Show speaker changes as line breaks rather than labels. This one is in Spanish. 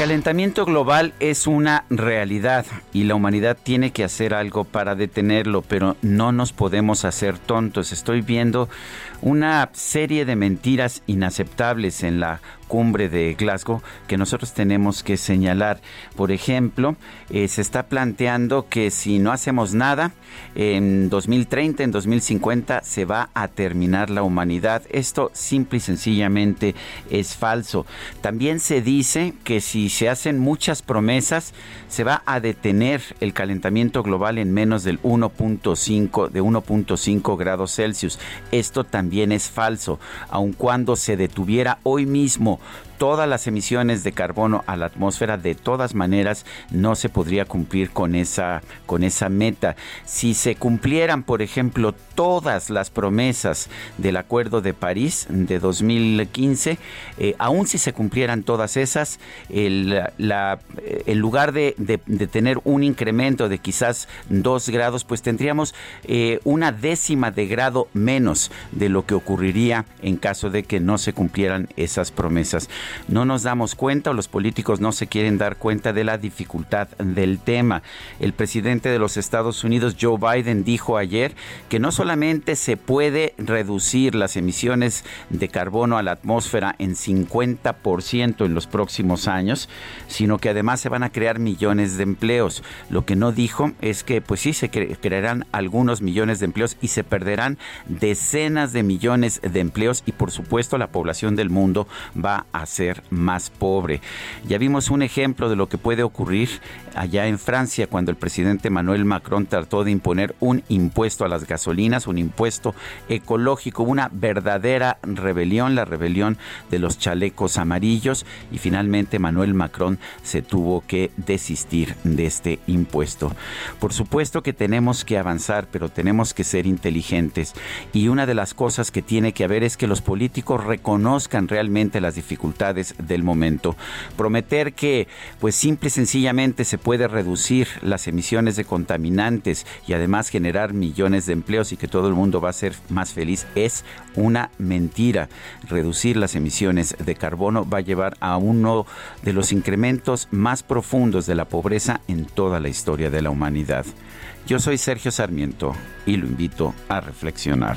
Calentamiento global es una realidad y la humanidad tiene que hacer algo para detenerlo, pero no nos podemos hacer tontos. Estoy viendo una serie de mentiras inaceptables en la cumbre de Glasgow que nosotros tenemos que señalar. Por ejemplo, eh, se está planteando que si no hacemos nada, en 2030, en 2050 se va a terminar la humanidad. Esto simple y sencillamente es falso. También se dice que si se hacen muchas promesas, se va a detener el calentamiento global en menos del 1.5 de 1.5 grados Celsius. Esto también es falso, aun cuando se detuviera hoy mismo todas las emisiones de carbono a la atmósfera, de todas maneras no se podría cumplir con esa, con esa meta. Si se cumplieran, por ejemplo, todas las promesas del Acuerdo de París de 2015, eh, aun si se cumplieran todas esas, el, la, en lugar de, de, tener un incremento de quizás dos grados, pues tendríamos eh, una décima de grado menos de lo que ocurriría en caso de que no se cumplieran esas promesas no nos damos cuenta o los políticos no se quieren dar cuenta de la dificultad del tema. El presidente de los Estados Unidos, Joe Biden, dijo ayer que no solamente se puede reducir las emisiones de carbono a la atmósfera en 50% en los próximos años, sino que además se van a crear millones de empleos. Lo que no dijo es que pues sí se crearán algunos millones de empleos y se perderán decenas de millones de empleos y por supuesto la población del mundo va a ser más pobre. Ya vimos un ejemplo de lo que puede ocurrir allá en Francia cuando el presidente Emmanuel Macron trató de imponer un impuesto a las gasolinas, un impuesto ecológico, una verdadera rebelión, la rebelión de los chalecos amarillos y finalmente Emmanuel Macron se tuvo que desistir de este impuesto. Por supuesto que tenemos que avanzar, pero tenemos que ser inteligentes y una de las cosas que tiene que haber es que los políticos reconozcan realmente las dificultades del momento. Prometer que pues simple y sencillamente se puede reducir las emisiones de contaminantes y además generar millones de empleos y que todo el mundo va a ser más feliz es una mentira. Reducir las emisiones de carbono va a llevar a uno de los incrementos más profundos de la pobreza en toda la historia de la humanidad. Yo soy Sergio Sarmiento y lo invito a reflexionar.